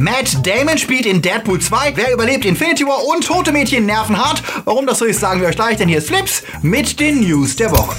Matt Damon spielt in Deadpool 2. Wer überlebt Infinity War und Tote Mädchen nerven hart? Warum das so ist, sagen wir euch gleich, denn hier ist Flips mit den News der Woche.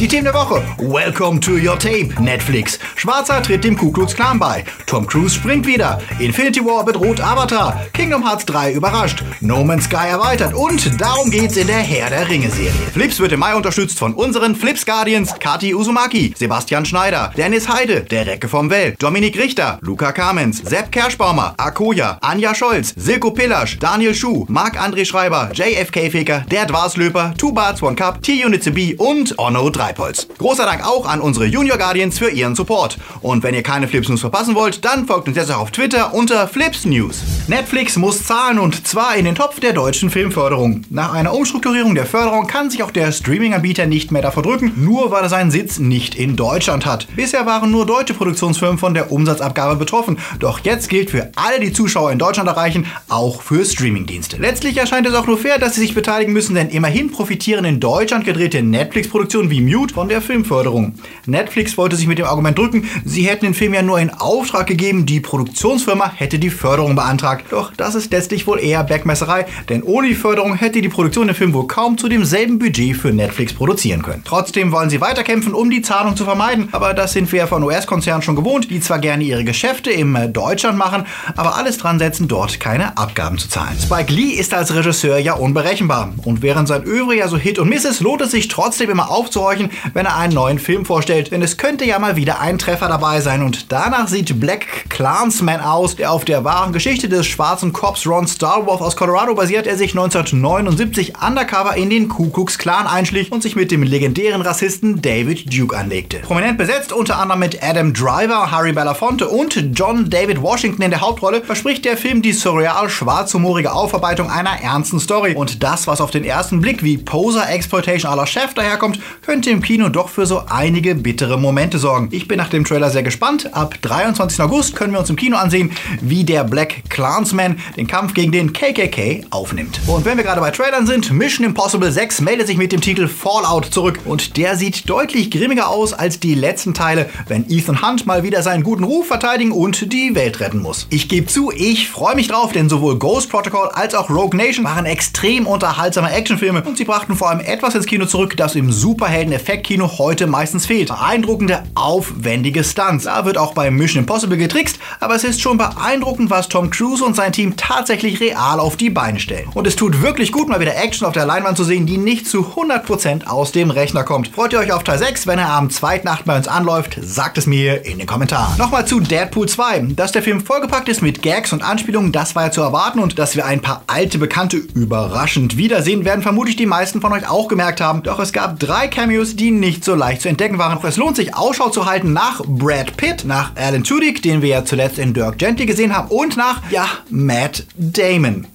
Die Themen der Woche. Welcome to your tape. Netflix. Schwarzer tritt dem Ku Klux Klan bei. Tom Cruise springt wieder. Infinity War bedroht Avatar. Kingdom Hearts 3 überrascht. No Man's Sky erweitert. Und darum geht's in der Herr der Ringe Serie. Flips wird im Mai unterstützt von unseren Flips Guardians. Kati Uzumaki, Sebastian Schneider, Dennis Heide, der Recke vom Well, Dominik Richter, Luca Kamens, Sepp Kerschbaumer, Akoya, Anja Scholz, Silko Pillasch, Daniel Schuh, Marc-André Schreiber, JFK Faker, der Dwarslöper, Two Barts One Cup, T-Unit B und Onno 3. Treibholz. Großer Dank auch an unsere Junior Guardians für ihren Support. Und wenn ihr keine Flips News verpassen wollt, dann folgt uns jetzt auch auf Twitter unter Flips News. Netflix muss zahlen und zwar in den Topf der deutschen Filmförderung. Nach einer Umstrukturierung der Förderung kann sich auch der Streaming-Anbieter nicht mehr davor drücken, nur weil er seinen Sitz nicht in Deutschland hat. Bisher waren nur deutsche Produktionsfirmen von der Umsatzabgabe betroffen, doch jetzt gilt für alle, die Zuschauer in Deutschland erreichen, auch für Streamingdienste. Letztlich erscheint es auch nur fair, dass sie sich beteiligen müssen, denn immerhin profitieren in Deutschland gedrehte Netflix-Produktionen wie Mute Mute von der Filmförderung. Netflix wollte sich mit dem Argument drücken, sie hätten den Film ja nur in Auftrag gegeben, die Produktionsfirma hätte die Förderung beantragt. Doch das ist letztlich wohl eher Backmesserei, denn ohne die Förderung hätte die Produktion den Film wohl kaum zu demselben Budget für Netflix produzieren können. Trotzdem wollen sie weiterkämpfen, um die Zahlung zu vermeiden, aber das sind wir von US-Konzernen schon gewohnt, die zwar gerne ihre Geschäfte im Deutschland machen, aber alles dran setzen, dort keine Abgaben zu zahlen. Spike Lee ist als Regisseur ja unberechenbar und während sein Övre ja so Hit und Miss ist, lohnt es sich trotzdem immer aufzuhorchen, wenn er einen neuen Film vorstellt, denn es könnte ja mal wieder ein Treffer dabei sein. Und danach sieht Black Clansman aus, der auf der wahren Geschichte des schwarzen Cops Ron Starworth aus Colorado basiert, er sich 1979 undercover in den Ku Klux Klan einschlich und sich mit dem legendären Rassisten David Duke anlegte. Prominent besetzt unter anderem mit Adam Driver, Harry Belafonte und John David Washington in der Hauptrolle, verspricht der Film die surreal schwarzhumorige Aufarbeitung einer ernsten Story. Und das, was auf den ersten Blick wie Poser-Exploitation aller Chef daherkommt, könnte im im Kino doch für so einige bittere Momente sorgen. Ich bin nach dem Trailer sehr gespannt. Ab 23. August können wir uns im Kino ansehen, wie der Black Clansman den Kampf gegen den KKK aufnimmt. Und wenn wir gerade bei Trailern sind, Mission Impossible 6 meldet sich mit dem Titel Fallout zurück und der sieht deutlich grimmiger aus als die letzten Teile, wenn Ethan Hunt mal wieder seinen guten Ruf verteidigen und die Welt retten muss. Ich gebe zu, ich freue mich drauf, denn sowohl Ghost Protocol als auch Rogue Nation waren extrem unterhaltsame Actionfilme und sie brachten vor allem etwas ins Kino zurück, das im Superhelden-Effekt Effektkino heute meistens fehlt. Beeindruckende, aufwendige Stunts. Da wird auch bei Mission Impossible getrickst, aber es ist schon beeindruckend, was Tom Cruise und sein Team tatsächlich real auf die Beine stellen. Und es tut wirklich gut, mal wieder Action auf der Leinwand zu sehen, die nicht zu 100% aus dem Rechner kommt. Freut ihr euch auf Teil 6, wenn er am 2. Nacht bei uns anläuft? Sagt es mir in den Kommentaren. Nochmal zu Deadpool 2. Dass der Film vollgepackt ist mit Gags und Anspielungen, das war ja zu erwarten und dass wir ein paar alte Bekannte überraschend wiedersehen, werden vermutlich die meisten von euch auch gemerkt haben. Doch es gab drei Cameos, die nicht so leicht zu entdecken waren. Es lohnt sich Ausschau zu halten nach Brad Pitt, nach Alan Tudyk, den wir ja zuletzt in Dirk Gently gesehen haben, und nach, ja, Matt Damon.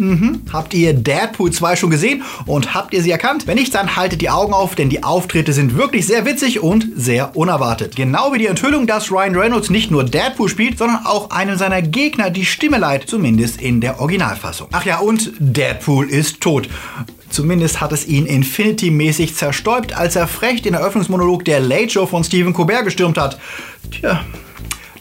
Mhm. Habt ihr Deadpool 2 schon gesehen und habt ihr sie erkannt? Wenn nicht, dann haltet die Augen auf, denn die Auftritte sind wirklich sehr witzig und sehr unerwartet. Genau wie die Enthüllung, dass Ryan Reynolds nicht nur Deadpool spielt, sondern auch einem seiner Gegner die Stimme leiht, zumindest in der Originalfassung. Ach ja, und Deadpool ist tot. Zumindest hat es ihn Infinity-mäßig zerstäubt, als er frech den Eröffnungsmonolog der Late Show von Stephen Colbert gestürmt hat. Tja,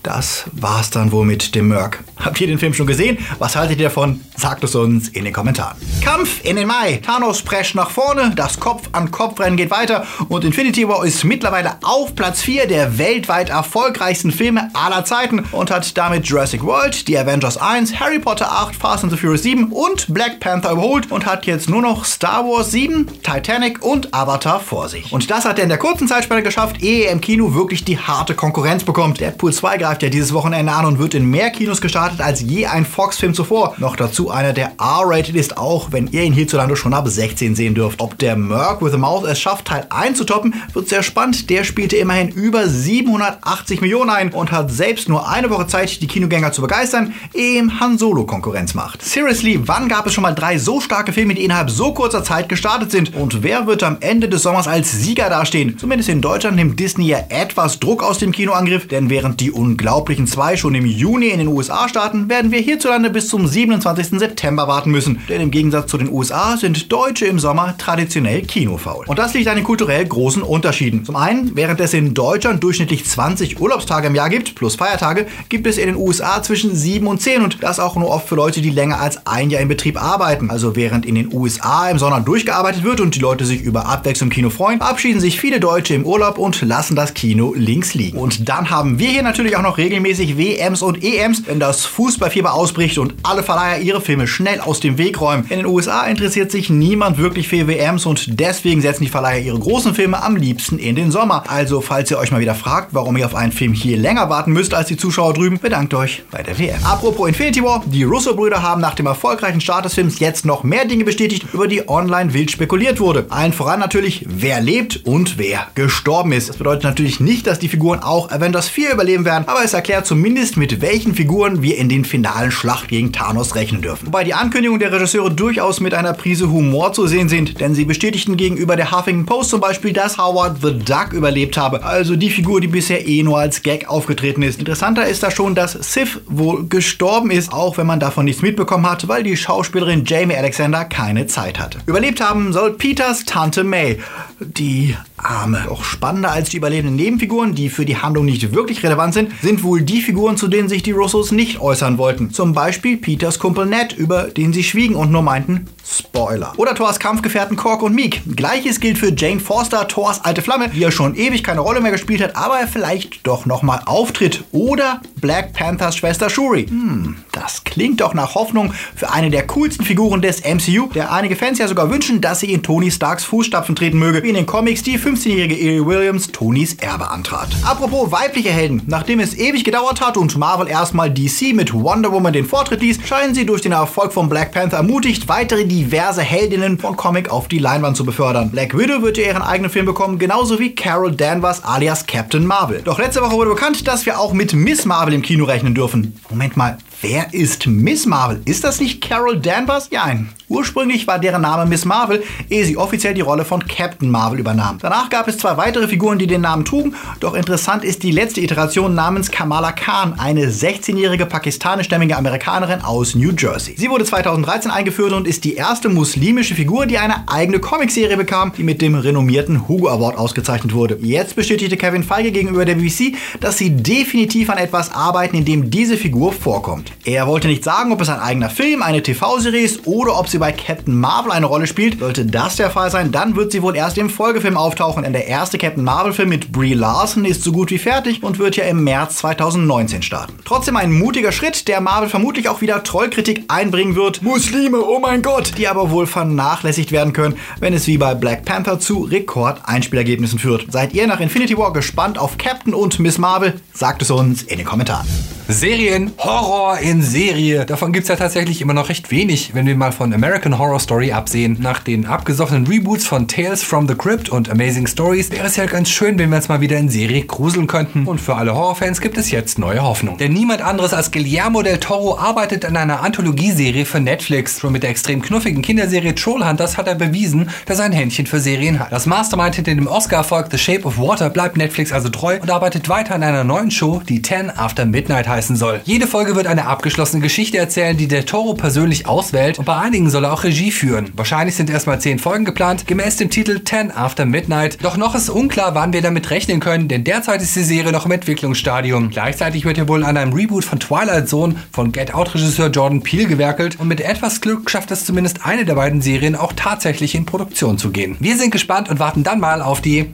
das war's dann wohl mit dem Merc. Habt ihr den Film schon gesehen? Was haltet ihr davon? Sagt es uns in den Kommentaren. Kampf in den Mai. Thanos prescht nach vorne, das Kopf-an-Kopf-Rennen geht weiter und Infinity War ist mittlerweile auf Platz 4 der weltweit erfolgreichsten Filme aller Zeiten und hat damit Jurassic World, die Avengers 1, Harry Potter 8, Fast and the Furious 7 und Black Panther überholt und hat jetzt nur noch Star Wars 7, Titanic und Avatar vor sich. Und das hat er in der kurzen Zeitspanne geschafft, ehe er im Kino wirklich die harte Konkurrenz bekommt. Deadpool 2 greift ja dieses Wochenende an und wird in mehr Kinos gestartet als je ein Fox-Film zuvor. Noch dazu einer, der R-rated ist, auch wenn ihr ihn hierzulande schon ab 16 sehen dürft. Ob der Merc with a Mouth es schafft, Teil 1 zu toppen, wird sehr spannend. Der spielte immerhin über 780 Millionen ein und hat selbst nur eine Woche Zeit, die Kinogänger zu begeistern, ehe ihm Han Solo Konkurrenz macht. Seriously, wann gab es schon mal drei so starke Filme, die innerhalb so kurzer Zeit gestartet sind? Und wer wird am Ende des Sommers als Sieger dastehen? Zumindest in Deutschland nimmt Disney ja etwas Druck aus dem Kinoangriff, denn während die unglaublich Unglaublichen 2 schon im Juni in den USA starten, werden wir hierzulande bis zum 27. September warten müssen. Denn im Gegensatz zu den USA sind Deutsche im Sommer traditionell kinofaul. Und das liegt an den kulturell großen Unterschieden. Zum einen, während es in Deutschland durchschnittlich 20 Urlaubstage im Jahr gibt, plus Feiertage, gibt es in den USA zwischen 7 und 10 und das auch nur oft für Leute, die länger als ein Jahr im Betrieb arbeiten. Also während in den USA im Sommer durchgearbeitet wird und die Leute sich über Abwechslung im Kino freuen, verabschieden sich viele Deutsche im Urlaub und lassen das Kino links liegen. Und dann haben wir hier natürlich auch noch regelmäßig WMs und EMs, wenn das Fußballfieber ausbricht und alle Verleiher ihre Filme schnell aus dem Weg räumen. In den USA interessiert sich niemand wirklich für WMs und deswegen setzen die Verleiher ihre großen Filme am liebsten in den Sommer. Also falls ihr euch mal wieder fragt, warum ihr auf einen Film hier länger warten müsst als die Zuschauer drüben, bedankt euch bei der WM. Apropos Infinity War, die Russo-Brüder haben nach dem erfolgreichen Start des Films jetzt noch mehr Dinge bestätigt, über die online wild spekuliert wurde. Allen voran natürlich, wer lebt und wer gestorben ist. Das bedeutet natürlich nicht, dass die Figuren auch Avengers 4 überleben werden, aber es erklärt zumindest, mit welchen Figuren wir in den finalen Schlacht gegen Thanos rechnen dürfen. Wobei die Ankündigungen der Regisseure durchaus mit einer Prise Humor zu sehen sind, denn sie bestätigten gegenüber der Huffington Post zum Beispiel, dass Howard the Duck überlebt habe, also die Figur, die bisher eh nur als Gag aufgetreten ist. Interessanter ist da schon, dass Sif wohl gestorben ist, auch wenn man davon nichts mitbekommen hat, weil die Schauspielerin Jamie Alexander keine Zeit hatte. Überlebt haben soll Peters Tante May. Die Arme. Auch spannender als die überlebenden Nebenfiguren, die für die Handlung nicht wirklich relevant sind, sind wohl die Figuren, zu denen sich die Russos nicht äußern wollten. Zum Beispiel Peters Kumpel Ned, über den sie schwiegen und nur meinten, Spoiler. Oder Thors Kampfgefährten Kork und Meek. Gleiches gilt für Jane Forster, Thors alte Flamme, die ja schon ewig keine Rolle mehr gespielt hat, aber er vielleicht doch nochmal auftritt. Oder Black Panthers Schwester Shuri. Hm, das klingt doch nach Hoffnung für eine der coolsten Figuren des MCU, der einige Fans ja sogar wünschen, dass sie in Tony Starks Fußstapfen treten möge, wie in den Comics die 15-jährige Erie Williams Tonys Erbe antrat. Apropos weibliche Helden. Nachdem es ewig gedauert hat und Marvel erstmal DC mit Wonder Woman den Vortritt ließ, scheinen sie durch den Erfolg von Black Panther ermutigt, weitere diverse Heldinnen von Comic auf die Leinwand zu befördern. Black Widow wird ja ihren eigenen Film bekommen, genauso wie Carol Danvers alias Captain Marvel. Doch letzte Woche wurde bekannt, dass wir auch mit Miss Marvel im Kino rechnen dürfen. Moment mal, Wer ist Miss Marvel? Ist das nicht Carol Danvers? Ja, ein. Ursprünglich war deren Name Miss Marvel, ehe sie offiziell die Rolle von Captain Marvel übernahm. Danach gab es zwei weitere Figuren, die den Namen trugen, doch interessant ist die letzte Iteration namens Kamala Khan, eine 16-jährige pakistanischstämmige Amerikanerin aus New Jersey. Sie wurde 2013 eingeführt und ist die erste muslimische Figur, die eine eigene Comicserie bekam, die mit dem renommierten Hugo Award ausgezeichnet wurde. Jetzt bestätigte Kevin Feige gegenüber der BBC, dass sie definitiv an etwas arbeiten, in dem diese Figur vorkommt. Er wollte nicht sagen, ob es ein eigener Film, eine TV-Serie ist oder ob sie bei Captain Marvel eine Rolle spielt. Sollte das der Fall sein, dann wird sie wohl erst im Folgefilm auftauchen, denn der erste Captain Marvel-Film mit Brie Larson ist so gut wie fertig und wird ja im März 2019 starten. Trotzdem ein mutiger Schritt, der Marvel vermutlich auch wieder Trollkritik einbringen wird. Muslime, oh mein Gott! Die aber wohl vernachlässigt werden können, wenn es wie bei Black Panther zu Rekord-Einspielergebnissen führt. Seid ihr nach Infinity War gespannt auf Captain und Miss Marvel? Sagt es uns in den Kommentaren. Serien, Horror in Serie. Davon gibt es ja tatsächlich immer noch recht wenig, wenn wir mal von American Horror Story absehen. Nach den abgesoffenen Reboots von Tales from the Crypt und Amazing Stories wäre es ja ganz schön, wenn wir uns mal wieder in Serie gruseln könnten. Und für alle Horrorfans gibt es jetzt neue Hoffnung. Denn niemand anderes als Guillermo del Toro arbeitet an einer Anthologieserie für Netflix. Schon mit der extrem knuffigen Kinderserie Trollhunters hat er bewiesen, dass er ein Händchen für Serien hat. Das Mastermind hinter dem Oscar-Erfolg The Shape of Water bleibt Netflix also treu und arbeitet weiter an einer neuen Show, die 10 After Midnight heißt heißen soll. Jede Folge wird eine abgeschlossene Geschichte erzählen, die der Toro persönlich auswählt und bei einigen soll er auch Regie führen. Wahrscheinlich sind erstmal 10 Folgen geplant, gemäß dem Titel 10 After Midnight. Doch noch ist unklar, wann wir damit rechnen können, denn derzeit ist die Serie noch im Entwicklungsstadium. Gleichzeitig wird ja wohl an einem Reboot von Twilight Zone von Get Out Regisseur Jordan Peele gewerkelt und mit etwas Glück schafft es zumindest eine der beiden Serien auch tatsächlich in Produktion zu gehen. Wir sind gespannt und warten dann mal auf die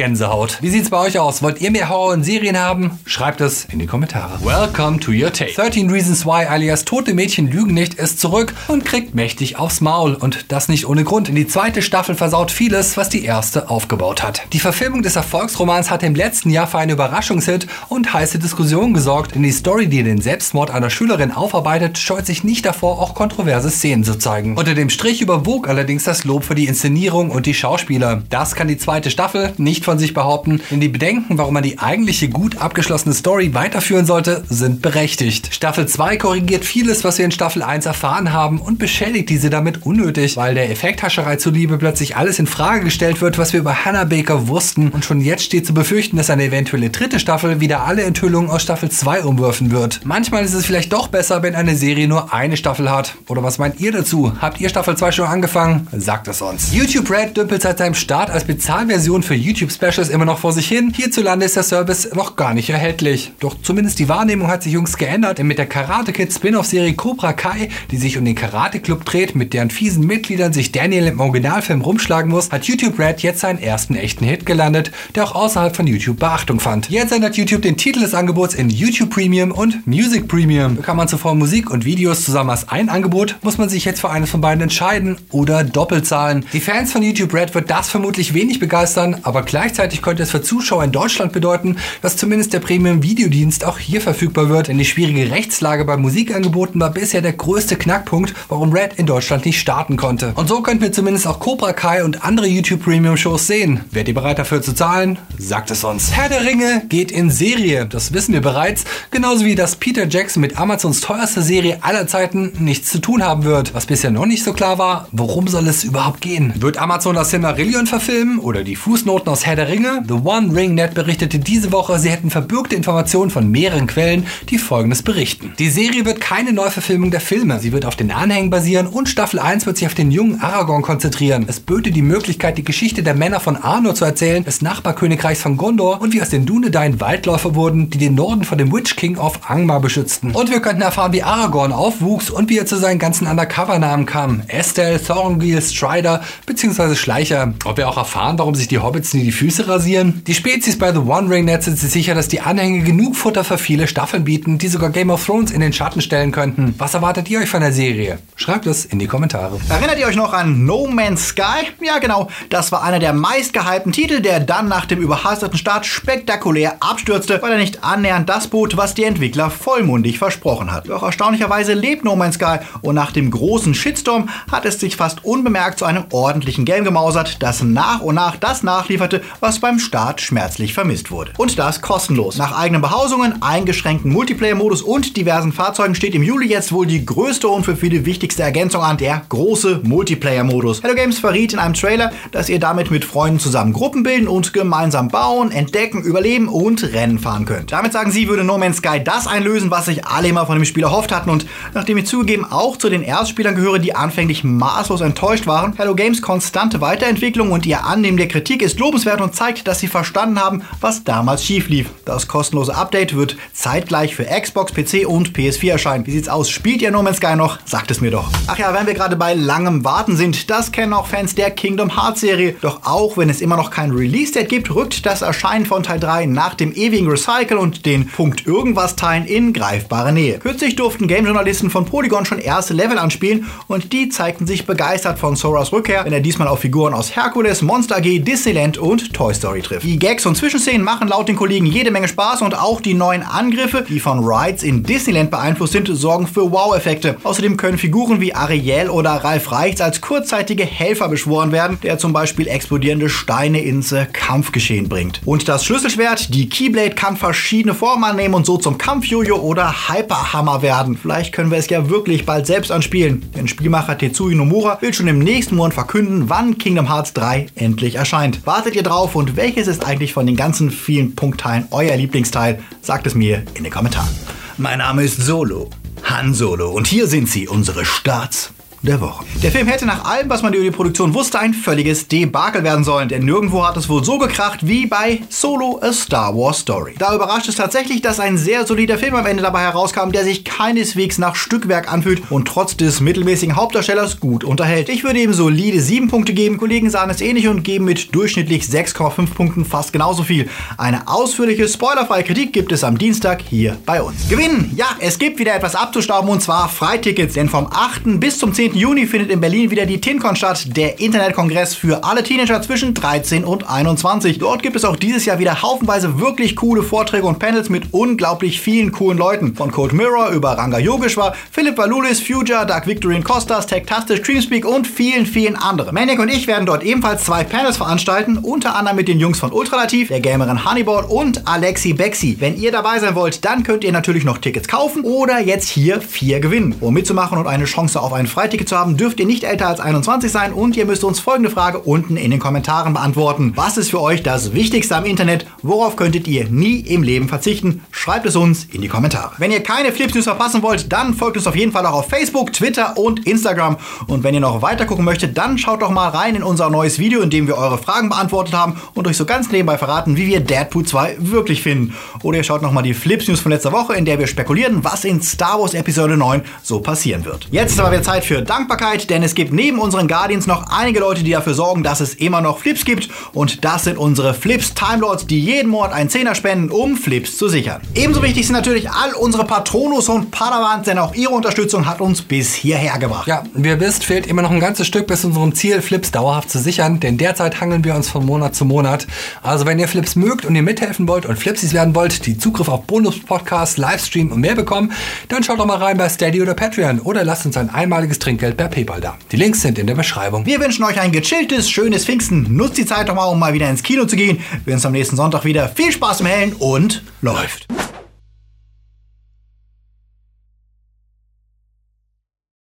Gänsehaut. Wie sieht's bei euch aus? Wollt ihr mehr Horror in Serien haben? Schreibt es in die Kommentare. Welcome to your tape. 13 Reasons Why alias Tote Mädchen lügen nicht ist zurück und kriegt mächtig aufs Maul. Und das nicht ohne Grund. In die zweite Staffel versaut vieles, was die erste aufgebaut hat. Die Verfilmung des Erfolgsromans hat im letzten Jahr für einen Überraschungshit und heiße Diskussionen gesorgt. In die Story, die den Selbstmord einer Schülerin aufarbeitet, scheut sich nicht davor, auch kontroverse Szenen zu zeigen. Unter dem Strich überwog allerdings das Lob für die Inszenierung und die Schauspieler. Das kann die zweite Staffel nicht nicht von sich behaupten, denn die Bedenken, warum man die eigentliche gut abgeschlossene Story weiterführen sollte, sind berechtigt. Staffel 2 korrigiert vieles, was wir in Staffel 1 erfahren haben und beschädigt diese damit unnötig, weil der Effekthascherei zuliebe plötzlich alles in Frage gestellt wird, was wir über Hannah Baker wussten und schon jetzt steht zu befürchten, dass eine eventuelle dritte Staffel wieder alle Enthüllungen aus Staffel 2 umwerfen wird. Manchmal ist es vielleicht doch besser, wenn eine Serie nur eine Staffel hat. Oder was meint ihr dazu? Habt ihr Staffel 2 schon angefangen? Sagt es uns. YouTube Red dümpelt seit seinem Start als Bezahlversion für YouTube Specials immer noch vor sich hin. Hierzulande ist der Service noch gar nicht erhältlich. Doch zumindest die Wahrnehmung hat sich jüngst geändert, denn mit der Karate Kid Spin-off-Serie Cobra Kai, die sich um den Karate Club dreht, mit deren fiesen Mitgliedern sich Daniel im Originalfilm rumschlagen muss, hat YouTube Red jetzt seinen ersten echten Hit gelandet, der auch außerhalb von YouTube Beachtung fand. Jetzt ändert YouTube den Titel des Angebots in YouTube Premium und Music Premium. Bekam man zuvor Musik und Videos zusammen als ein Angebot, muss man sich jetzt für eines von beiden entscheiden oder doppelt zahlen. Die Fans von YouTube Red wird das vermutlich wenig begeistern, aber gleichzeitig könnte es für Zuschauer in Deutschland bedeuten, dass zumindest der Premium Videodienst auch hier verfügbar wird, denn die schwierige Rechtslage bei Musikangeboten war bisher der größte Knackpunkt, warum Red in Deutschland nicht starten konnte. Und so könnten wir zumindest auch Cobra Kai und andere YouTube Premium Shows sehen. Wärt ihr bereit dafür zu zahlen? Sagt es uns. Herr der Ringe geht in Serie, das wissen wir bereits, genauso wie dass Peter Jackson mit Amazons teuerster Serie aller Zeiten nichts zu tun haben wird. Was bisher noch nicht so klar war, worum soll es überhaupt gehen? Wird Amazon das Silmarillion verfilmen oder die Fußnoten aus Herr der Ringe? The One Ring Net berichtete diese Woche, sie hätten verbürgte Informationen von mehreren Quellen, die folgendes berichten. Die Serie wird keine Neuverfilmung der Filme. Sie wird auf den Anhängen basieren und Staffel 1 wird sich auf den jungen Aragorn konzentrieren. Es böte die Möglichkeit, die Geschichte der Männer von Arnor zu erzählen, des Nachbarkönigreichs von Gondor und wie aus den Dunedain Waldläufer wurden, die den Norden vor dem Witch King of Angmar beschützten. Und wir könnten erfahren, wie Aragorn aufwuchs und wie er zu seinen ganzen Undercover-Namen kam. Estelle, Thorongil, Strider bzw. Schleicher. Ob wir auch erfahren, warum sich die Hobbits nie die Füße rasieren? Die Spezies bei The One Ring Net sind sich sicher, dass die Anhänge genug Futter für viele Staffeln bieten, die sogar Game of Thrones in den Schatten stellen könnten. Was erwartet ihr euch von der Serie? Schreibt es in die Kommentare. Erinnert ihr euch noch an No Man's Sky? Ja, genau. Das war einer der meistgehypten Titel, der dann nach dem überhasteten Start spektakulär abstürzte, weil er nicht annähernd das bot, was die Entwickler vollmundig versprochen hat. Doch erstaunlicherweise lebt No Man's Sky und nach dem großen Shitstorm hat es sich fast unbemerkt zu einem ordentlichen Game gemausert, das nach und nach das nachlieferte, was beim Start schmerzlich vermisst wurde. Und das kostenlos. Nach eigenen Behausungen, eingeschränkten Multiplayer-Modus und diversen Fahrzeugen steht im Juli jetzt wohl die größte und für viele wichtigste Ergänzung an, der große Multiplayer-Modus. Hello Games verriet in einem Trailer, dass ihr damit mit Freunden zusammen Gruppen bilden und gemeinsam bauen, entdecken, überleben und Rennen fahren könnt. Damit sagen sie, würde No Man's Sky das einlösen, was sich alle immer von dem Spiel erhofft hatten und nachdem ich zugegeben auch zu den Erstspielern gehöre, die anfänglich maßlos enttäuscht waren, Hello Games konstante Weiterentwicklung und ihr Annehmen der Kritik ist lobenswert und zeigt, dass sie verstanden haben, was damals schief lief. Das kostenlose Update wird zeitgleich für Xbox, PC und PS4 erscheinen. Wie sieht's aus? Spielt ihr No Man's Sky noch? Sagt es mir doch. Ach ja, wenn wir gerade bei langem Warten sind, das kennen auch Fans der Kingdom Hearts Serie. Doch auch wenn es immer noch kein Release-Date gibt, rückt das Erscheinen von Teil 3 nach dem ewigen Recycle und den Punkt irgendwas Teilen in greifbare Nähe. Kürzlich durften Game-Journalisten von Polygon schon erste Level anspielen und die zeigten sich begeistert von Soras Rückkehr, wenn er diesmal auf Figuren aus Hercules, Monster AG, Disneyland und Toy Story trifft. Die Gags und Zwischenszenen machen laut den Kollegen jede Menge Spaß und auch die neuen Angriffe, die von Rides in Disneyland beeinflusst sind, sorgen für Wow-Effekte. Außerdem können Figuren wie Ariel oder Ralf Reichts als kurzzeitige Helfer beschworen werden, der zum Beispiel explodierende Steine ins äh, Kampfgeschehen bringt. Und das Schlüsselschwert, die Keyblade, kann verschiedene Formen annehmen und so zum Kampfjojo oder Hyperhammer werden. Vielleicht können wir es ja wirklich bald selbst anspielen, denn Spielmacher Tetsuya Nomura will schon im nächsten Monat verkünden, wann Kingdom Hearts 3 endlich erscheint. Wartet ihr drauf und welches ist eigentlich von den ganzen vielen Punktteilen euer Lieblingsteil? Sagt es mir in den Kommentaren. Mein Name ist Solo, Han Solo und hier sind sie, unsere Starts der Woche. Der Film hätte nach allem, was man über die Produktion wusste, ein völliges Debakel werden sollen, denn nirgendwo hat es wohl so gekracht wie bei Solo A Star Wars Story. Da überrascht es tatsächlich, dass ein sehr solider Film am Ende dabei herauskam, der sich keineswegs nach Stückwerk anfühlt und trotz des mittelmäßigen Hauptdarstellers gut unterhält. Ich würde ihm solide 7 Punkte geben, Kollegen sahen es ähnlich und geben mit durchschnittlich 6,5 Punkten fast genauso viel. Eine ausführliche, spoilerfreie Kritik gibt es am Dienstag hier bei uns. Gewinnen! Ja, es gibt wieder etwas abzustauben und zwar Freitickets, denn vom 8. bis zum 10. 10. Juni findet in Berlin wieder die TinCon statt, der Internetkongress für alle Teenager zwischen 13 und 21. Dort gibt es auch dieses Jahr wieder haufenweise wirklich coole Vorträge und Panels mit unglaublich vielen coolen Leuten. Von Code Mirror über Ranga Yogeshwar, Philipp Valulis, Future, Dark Victorine Costas, Techtastisch, Dreamspeak und vielen, vielen anderen. Maniac und ich werden dort ebenfalls zwei Panels veranstalten, unter anderem mit den Jungs von Ultralativ, der Gamerin Honeyboard und Alexi Bexi. Wenn ihr dabei sein wollt, dann könnt ihr natürlich noch Tickets kaufen oder jetzt hier vier gewinnen. Um mitzumachen und eine Chance auf ein Freiticket zu haben, dürft ihr nicht älter als 21 sein und ihr müsst uns folgende Frage unten in den Kommentaren beantworten. Was ist für euch das Wichtigste am Internet? Worauf könntet ihr nie im Leben verzichten? Schreibt es uns in die Kommentare. Wenn ihr keine Flips News verpassen wollt, dann folgt uns auf jeden Fall auch auf Facebook, Twitter und Instagram. Und wenn ihr noch weiter gucken möchtet, dann schaut doch mal rein in unser neues Video, in dem wir eure Fragen beantwortet haben und euch so ganz nebenbei verraten, wie wir Deadpool 2 wirklich finden. Oder ihr schaut nochmal die Flips News von letzter Woche, in der wir spekulieren, was in Star Wars Episode 9 so passieren wird. Jetzt ist aber wieder Zeit für Dankbarkeit, denn es gibt neben unseren Guardians noch einige Leute, die dafür sorgen, dass es immer noch Flips gibt. Und das sind unsere Flips Time Lords, die jeden Monat einen Zehner spenden, um Flips zu sichern. Ebenso wichtig sind natürlich all unsere Patronus und Padawans, denn auch ihre Unterstützung hat uns bis hierher gebracht. Ja, wie ihr wisst, fehlt immer noch ein ganzes Stück bis zu unserem Ziel, Flips dauerhaft zu sichern, denn derzeit hangeln wir uns von Monat zu Monat. Also wenn ihr Flips mögt und ihr mithelfen wollt und Flipsies werden wollt, die Zugriff auf Bonus-Podcasts, Livestream und mehr bekommen, dann schaut doch mal rein bei Steady oder Patreon oder lasst uns ein einmaliges Trinkgeld per PayPal da. Die Links sind in der Beschreibung. Wir wünschen euch ein gechilltes, schönes Pfingsten. Nutzt die Zeit doch mal, um mal wieder ins Kino zu gehen. Wir sehen uns am nächsten Sonntag wieder. Viel Spaß im Hellen und läuft.